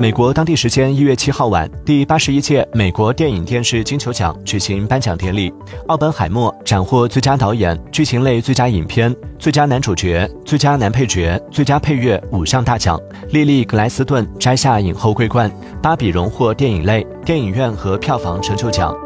美国当地时间一月七号晚，第八十一届美国电影电视金球奖举行颁奖典礼。奥本海默斩获最佳导演、剧情类最佳影片、最佳男主角、最佳男配角、最佳配乐五项大奖。莉莉·格莱斯顿摘下影后桂冠。芭比荣获电影类、电影院和票房成就奖。